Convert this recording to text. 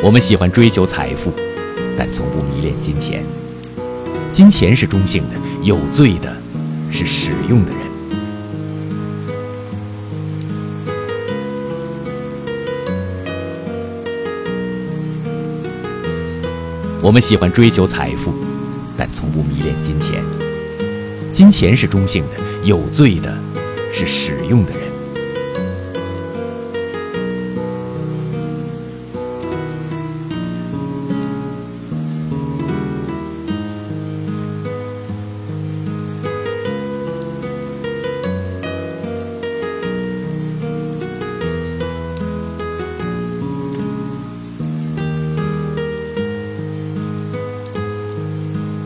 我们喜欢追求财富但从不迷恋金钱。金钱是中性的有罪的是使用的人。我们喜欢追求财富但从不迷恋金钱。金钱是中性的有罪的是使用的人。